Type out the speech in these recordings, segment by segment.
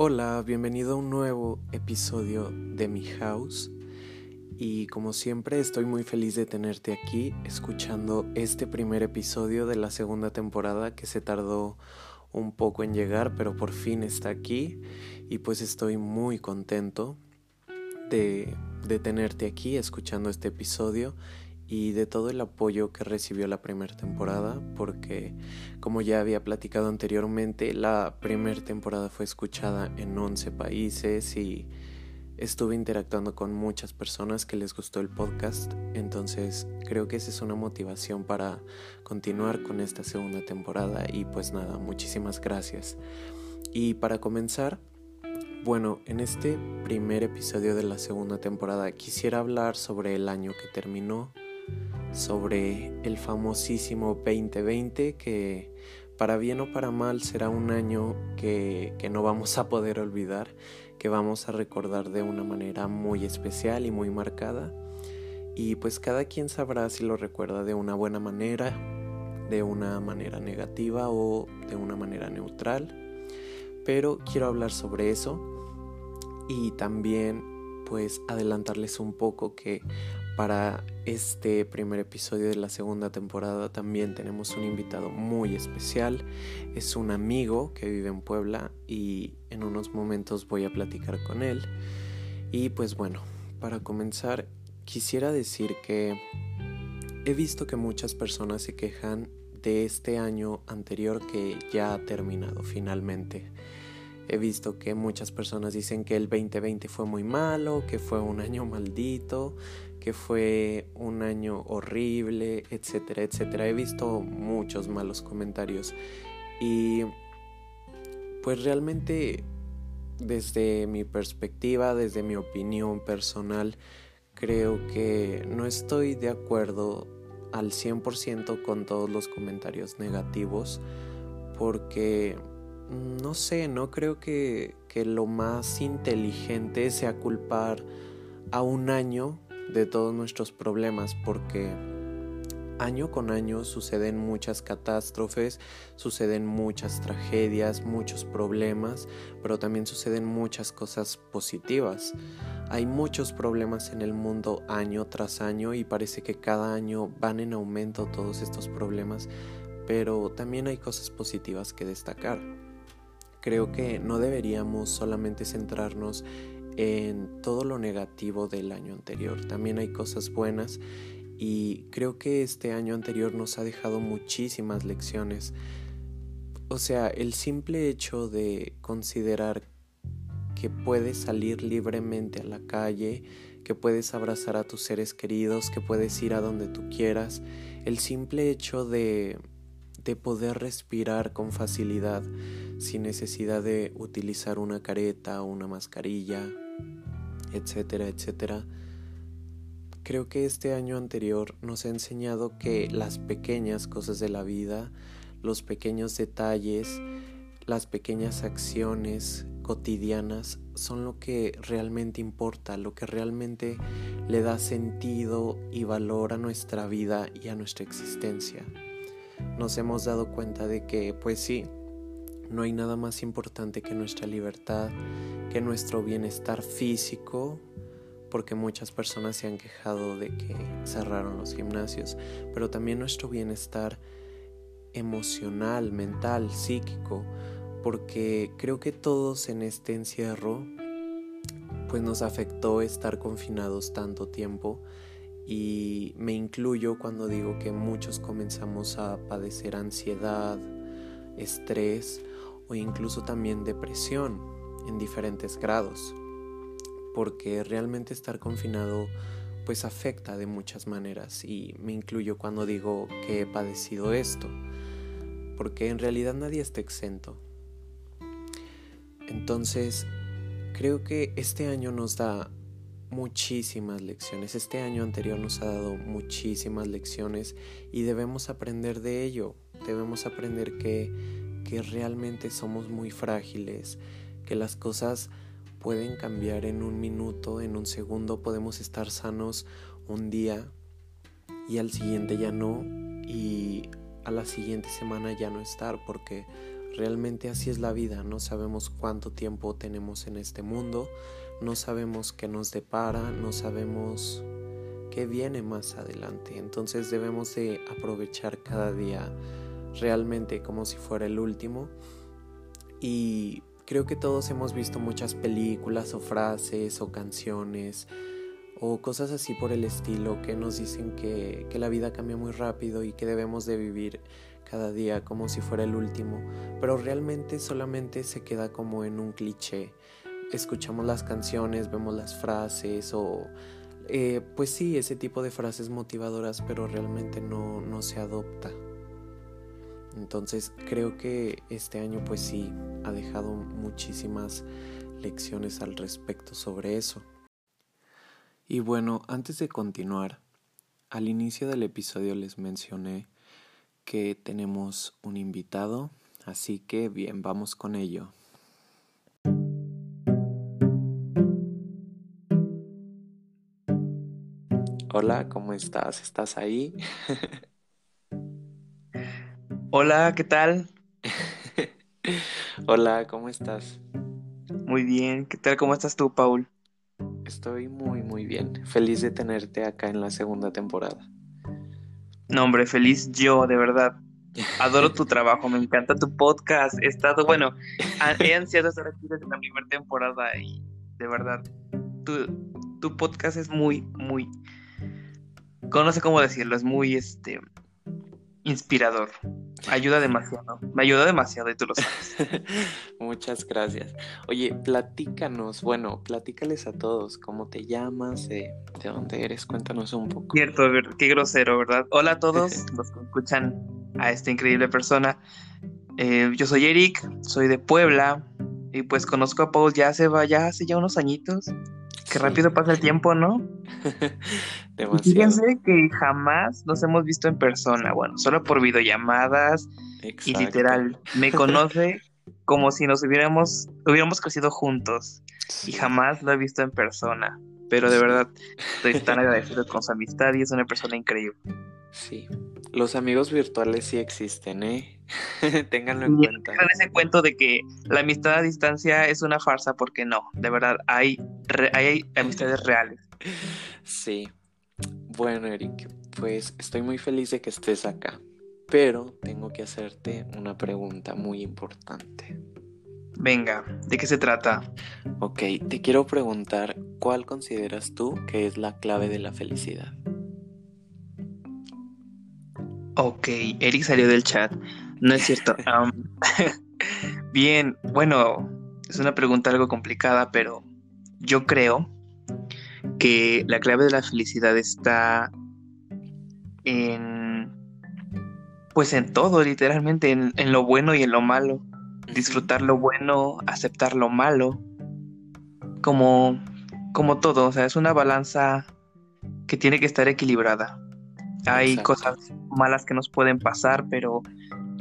Hola, bienvenido a un nuevo episodio de mi house. Y como siempre estoy muy feliz de tenerte aquí escuchando este primer episodio de la segunda temporada que se tardó un poco en llegar pero por fin está aquí. Y pues estoy muy contento de, de tenerte aquí escuchando este episodio y de todo el apoyo que recibió la primera temporada, porque como ya había platicado anteriormente, la primera temporada fue escuchada en 11 países y estuve interactuando con muchas personas que les gustó el podcast, entonces creo que esa es una motivación para continuar con esta segunda temporada y pues nada, muchísimas gracias. Y para comenzar, bueno, en este primer episodio de la segunda temporada quisiera hablar sobre el año que terminó, sobre el famosísimo 2020 que para bien o para mal será un año que, que, no vamos a poder olvidar, que vamos a recordar de una manera muy especial y muy marcada. Y pues cada quien sabrá si lo recuerda de una buena manera, de una manera negativa o de una manera neutral. Pero quiero hablar sobre eso y también pues adelantarles un poco que para este primer episodio de la segunda temporada también tenemos un invitado muy especial. Es un amigo que vive en Puebla y en unos momentos voy a platicar con él. Y pues bueno, para comenzar quisiera decir que he visto que muchas personas se quejan de este año anterior que ya ha terminado finalmente. He visto que muchas personas dicen que el 2020 fue muy malo, que fue un año maldito, fue un año horrible, etcétera, etcétera. He visto muchos malos comentarios y pues realmente desde mi perspectiva, desde mi opinión personal, creo que no estoy de acuerdo al 100% con todos los comentarios negativos porque no sé, no creo que, que lo más inteligente sea culpar a un año de todos nuestros problemas porque año con año suceden muchas catástrofes, suceden muchas tragedias, muchos problemas, pero también suceden muchas cosas positivas. Hay muchos problemas en el mundo año tras año y parece que cada año van en aumento todos estos problemas, pero también hay cosas positivas que destacar. Creo que no deberíamos solamente centrarnos en todo lo negativo del año anterior. También hay cosas buenas y creo que este año anterior nos ha dejado muchísimas lecciones. O sea, el simple hecho de considerar que puedes salir libremente a la calle, que puedes abrazar a tus seres queridos, que puedes ir a donde tú quieras, el simple hecho de, de poder respirar con facilidad sin necesidad de utilizar una careta o una mascarilla, etcétera, etcétera. Creo que este año anterior nos ha enseñado que las pequeñas cosas de la vida, los pequeños detalles, las pequeñas acciones cotidianas son lo que realmente importa, lo que realmente le da sentido y valor a nuestra vida y a nuestra existencia. Nos hemos dado cuenta de que, pues sí, no hay nada más importante que nuestra libertad, que nuestro bienestar físico, porque muchas personas se han quejado de que cerraron los gimnasios, pero también nuestro bienestar emocional, mental, psíquico, porque creo que todos en este encierro pues nos afectó estar confinados tanto tiempo y me incluyo cuando digo que muchos comenzamos a padecer ansiedad, estrés o incluso también depresión en diferentes grados, porque realmente estar confinado pues afecta de muchas maneras y me incluyo cuando digo que he padecido esto, porque en realidad nadie está exento. Entonces, creo que este año nos da muchísimas lecciones. Este año anterior nos ha dado muchísimas lecciones y debemos aprender de ello. Debemos aprender que que realmente somos muy frágiles, que las cosas pueden cambiar en un minuto, en un segundo, podemos estar sanos un día y al siguiente ya no y a la siguiente semana ya no estar porque realmente así es la vida, no sabemos cuánto tiempo tenemos en este mundo, no sabemos qué nos depara, no sabemos qué viene más adelante, entonces debemos de aprovechar cada día realmente como si fuera el último. Y creo que todos hemos visto muchas películas o frases o canciones o cosas así por el estilo que nos dicen que, que la vida cambia muy rápido y que debemos de vivir cada día como si fuera el último, pero realmente solamente se queda como en un cliché. Escuchamos las canciones, vemos las frases o eh, pues sí, ese tipo de frases motivadoras, pero realmente no, no se adopta. Entonces creo que este año pues sí ha dejado muchísimas lecciones al respecto sobre eso. Y bueno, antes de continuar, al inicio del episodio les mencioné que tenemos un invitado, así que bien, vamos con ello. Hola, ¿cómo estás? ¿Estás ahí? Hola, ¿qué tal? Hola, ¿cómo estás? Muy bien, ¿qué tal? ¿Cómo estás tú, Paul? Estoy muy, muy bien. Feliz de tenerte acá en la segunda temporada. No, hombre, feliz yo, de verdad. Adoro tu trabajo, me encanta tu podcast. He estado, bueno, he ansiado estar aquí desde la primera temporada y de verdad, tu, tu podcast es muy, muy, no sé cómo decirlo, es muy, este, inspirador. Ayuda demasiado. Me ayuda demasiado y tú lo sabes. Muchas gracias. Oye, platícanos, bueno, platícales a todos cómo te llamas, de dónde eres, cuéntanos un poco. Cierto, qué grosero, ¿verdad? Hola a todos los que escuchan a esta increíble persona. Eh, yo soy Eric, soy de Puebla y pues conozco a Paul ya hace, ya hace ya unos añitos. Qué rápido pasa el tiempo, ¿no? Demasiado. Fíjense que jamás nos hemos visto en persona, bueno, solo por videollamadas y literal, me conoce como si nos hubiéramos, hubiéramos crecido juntos y jamás lo he visto en persona, pero de verdad estoy tan agradecido con su amistad y es una persona increíble. Sí, los amigos virtuales sí existen, ¿eh? Ténganlo en cuenta. ese cuento de que la amistad a distancia es una farsa, porque no, de verdad, hay, hay amistades reales. Sí. Bueno, Eric, pues estoy muy feliz de que estés acá, pero tengo que hacerte una pregunta muy importante. Venga, ¿de qué se trata? Ok, te quiero preguntar, ¿cuál consideras tú que es la clave de la felicidad? Ok, Eric salió del chat. No es cierto. bien, bueno, es una pregunta algo complicada, pero yo creo que la clave de la felicidad está en, pues en todo, literalmente, en, en lo bueno y en lo malo. Disfrutar lo bueno, aceptar lo malo, como, como todo, o sea, es una balanza que tiene que estar equilibrada. Hay cosas malas que nos pueden pasar, pero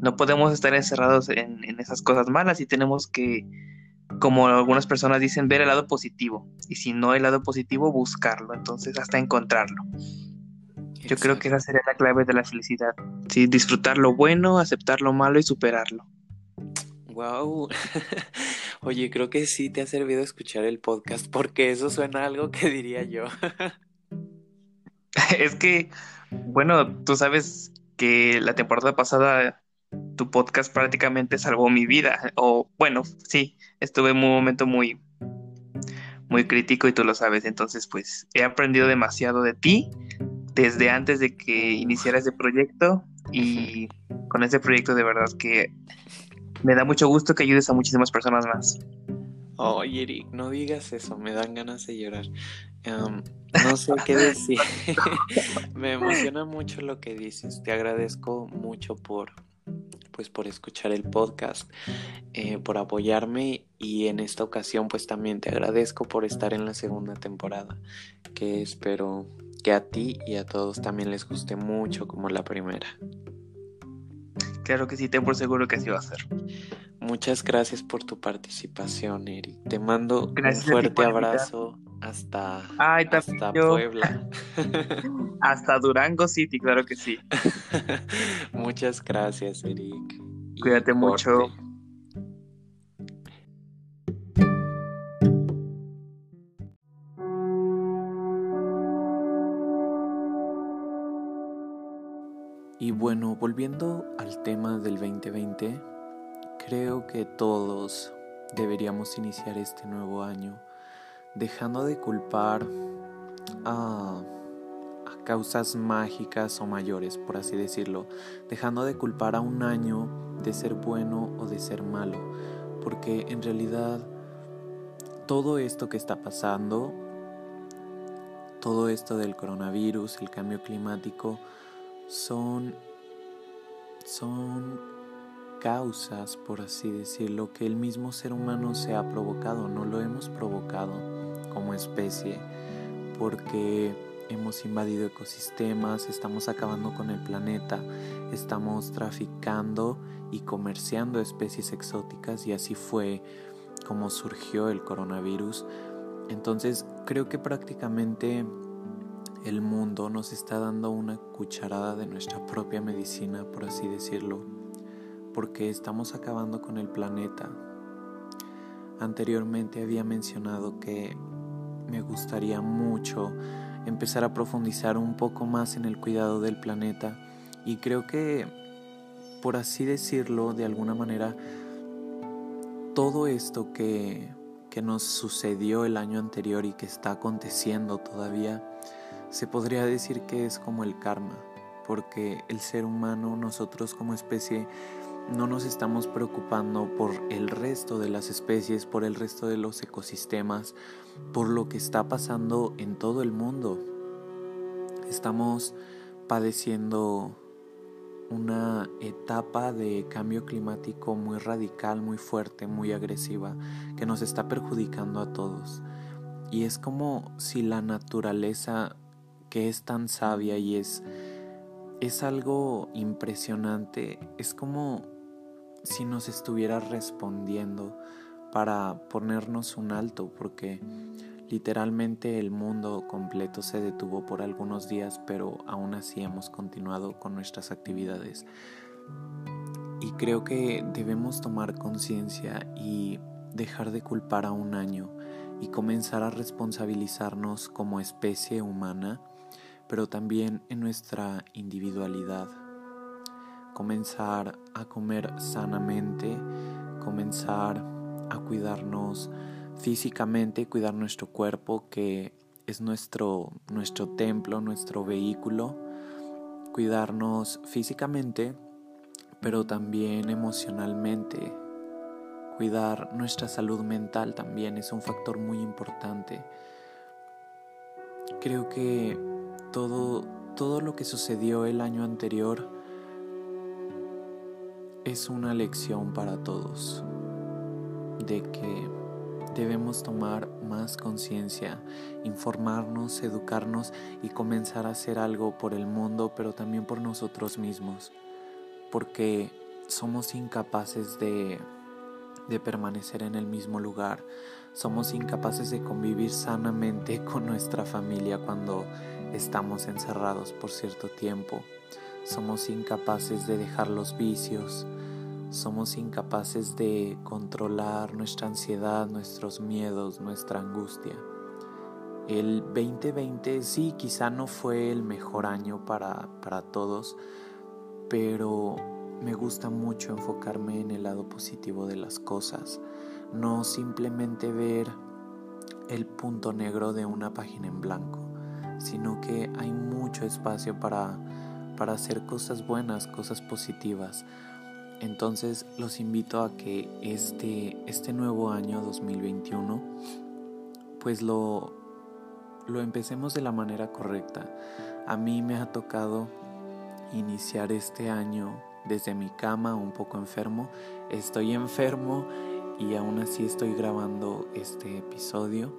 no podemos estar encerrados en, esas cosas malas y tenemos que, como algunas personas dicen, ver el lado positivo. Y si no hay lado positivo, buscarlo. Entonces, hasta encontrarlo. Yo creo que esa sería la clave de la felicidad. Sí, disfrutar lo bueno, aceptar lo malo y superarlo. Wow. Oye, creo que sí te ha servido escuchar el podcast porque eso suena a algo que diría yo. es que bueno, tú sabes que la temporada pasada tu podcast prácticamente salvó mi vida. O bueno, sí, estuve en un momento muy, muy crítico y tú lo sabes. Entonces, pues he aprendido demasiado de ti desde antes de que iniciara ese proyecto y con ese proyecto de verdad que me da mucho gusto que ayudes a muchísimas personas más. Oye, Eric, no digas eso, me dan ganas de llorar. no sé qué decir. me emociona mucho lo que dices. Te agradezco mucho por, pues, por escuchar el podcast, eh, por apoyarme y en esta ocasión, pues, también te agradezco por estar en la segunda temporada, que espero que a ti y a todos también les guste mucho como la primera. Claro que sí, ten por seguro que así va a ser. Muchas gracias por tu participación, Eric. Te mando un fuerte abrazo hasta, hasta Puebla. hasta Durango City, claro que sí. Muchas gracias, Eric. Cuídate mucho. Volviendo al tema del 2020, creo que todos deberíamos iniciar este nuevo año dejando de culpar a, causas mágicas o mayores, por así decirlo, dejando de culpar a un año de ser bueno o de ser malo, porque en realidad todo esto que está pasando, todo esto del coronavirus, el cambio climático, son, son causas, por así decirlo, que el mismo ser humano se ha provocado, no lo hemos provocado como especie, porque hemos invadido ecosistemas, estamos acabando con el planeta, estamos traficando y comerciando especies exóticas y así fue como surgió el coronavirus. Entonces creo que prácticamente el mundo nos está dando una cucharada de nuestra propia medicina, por así decirlo, porque estamos acabando con el planeta. Anteriormente había mencionado que me gustaría mucho empezar a profundizar un poco más en el cuidado del planeta y creo que, por así decirlo, de alguna manera, todo esto que, que nos sucedió el año anterior y que está aconteciendo todavía, se podría decir que es como el karma, porque el ser humano, nosotros como especie, no nos estamos preocupando por el resto de las especies, por el resto de los ecosistemas, por lo que está pasando en todo el mundo. Estamos padeciendo una etapa de cambio climático muy radical, muy fuerte, muy agresiva, que nos está perjudicando a todos. Y es como si la naturaleza, que es tan sabia y es, es algo impresionante, es como si nos estuviera respondiendo para ponernos un alto, porque literalmente el mundo completo se detuvo por algunos días, pero aún así hemos continuado con nuestras actividades. Y creo que debemos tomar conciencia y dejar de culpar a un año y comenzar a responsabilizarnos como especie humana, pero también en nuestra individualidad comenzar a comer sanamente, comenzar a cuidarnos físicamente, cuidar nuestro cuerpo que es nuestro, nuestro templo, nuestro vehículo, cuidarnos físicamente, pero también emocionalmente. Cuidar nuestra salud mental también es un factor muy importante. Creo que todo, todo lo que sucedió el año anterior es una lección para todos de que debemos tomar más conciencia, informarnos, educarnos y comenzar a hacer algo por el mundo, pero también por nosotros mismos, porque somos incapaces de, de permanecer en el mismo lugar, somos incapaces de convivir sanamente con nuestra familia cuando estamos encerrados por cierto tiempo. Somos incapaces de dejar los vicios, somos incapaces de controlar nuestra ansiedad, nuestros miedos, nuestra angustia. El 2020 sí, quizá no fue el mejor año para, para todos, pero me gusta mucho enfocarme en el lado positivo de las cosas, no simplemente ver el punto negro de una página en blanco, sino que hay mucho espacio para para hacer cosas buenas, cosas positivas. Entonces los invito a que este, este nuevo año 2021 pues lo, lo empecemos de la manera correcta. A mí me ha tocado iniciar este año desde mi cama un poco enfermo. Estoy enfermo y aún así estoy grabando este episodio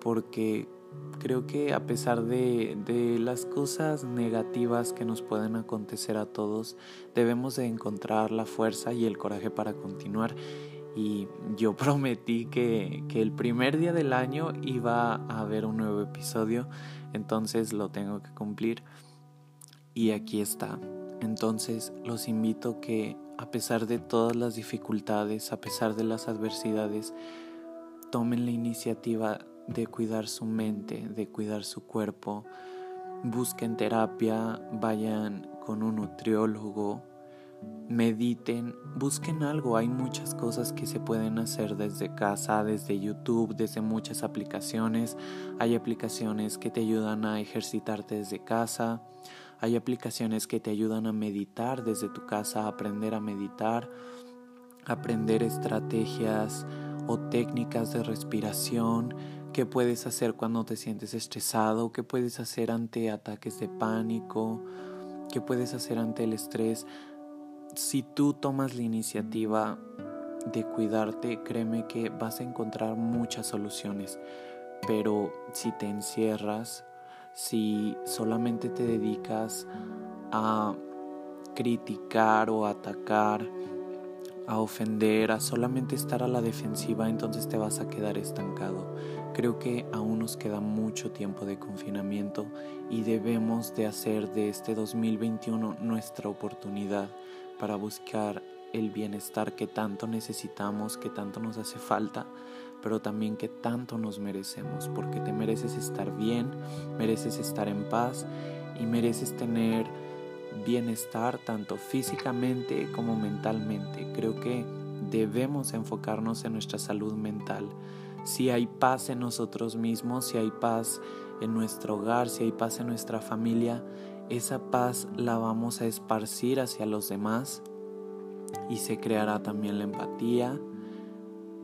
porque creo que a pesar de, de, las cosas negativas que nos pueden acontecer a todos, debemos de encontrar la fuerza y el coraje para continuar. Y yo prometí que, que el primer día del año iba a haber un nuevo episodio, entonces lo tengo que cumplir. Y aquí está. Entonces los invito que a pesar de todas las dificultades, a pesar de las adversidades, tomen la iniciativa de cuidar su mente, de cuidar su cuerpo. Busquen terapia, vayan con un nutriólogo, mediten, busquen algo. Hay muchas cosas que se pueden hacer desde casa, desde YouTube, desde muchas aplicaciones. Hay aplicaciones que te ayudan a ejercitarte desde casa. Hay aplicaciones que te ayudan a meditar desde tu casa, a aprender a meditar, aprender estrategias o técnicas de respiración. ¿Qué puedes hacer cuando te sientes estresado? ¿Qué puedes hacer ante ataques de pánico? ¿Qué puedes hacer ante el estrés? si tú tomas la iniciativa de cuidarte, créeme que vas a encontrar muchas soluciones. Pero si te encierras, si solamente te dedicas a criticar o atacar, a ofender, a solamente estar a la defensiva, entonces te vas a quedar estancado. Creo que aún nos queda mucho tiempo de confinamiento y debemos de hacer de este 2021 nuestra oportunidad para buscar el bienestar que tanto necesitamos, que tanto nos hace falta, pero también que tanto nos merecemos, porque te mereces estar bien, mereces estar en paz y mereces tener bienestar tanto físicamente como mentalmente. Creo que debemos enfocarnos en nuestra salud mental. Si hay paz en nosotros mismos, si hay paz en nuestro hogar, si hay paz en nuestra familia, esa paz la vamos a esparcir hacia los demás y se creará también la empatía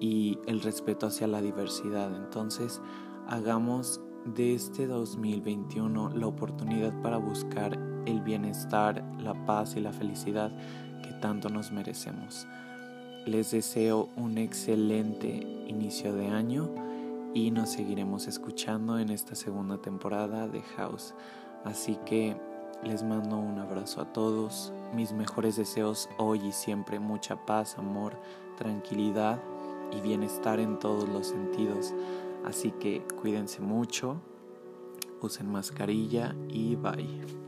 y el respeto hacia la diversidad. Entonces, hagamos de este 2021 la oportunidad para buscar el bienestar, la paz y la felicidad que tanto nos merecemos. Les deseo un excelente inicio de año y nos seguiremos escuchando en esta segunda temporada de House. Así que les mando un abrazo a todos, mis mejores deseos hoy y siempre, mucha paz, amor, tranquilidad y bienestar en todos los sentidos. Así que cuídense mucho, usen mascarilla y bye.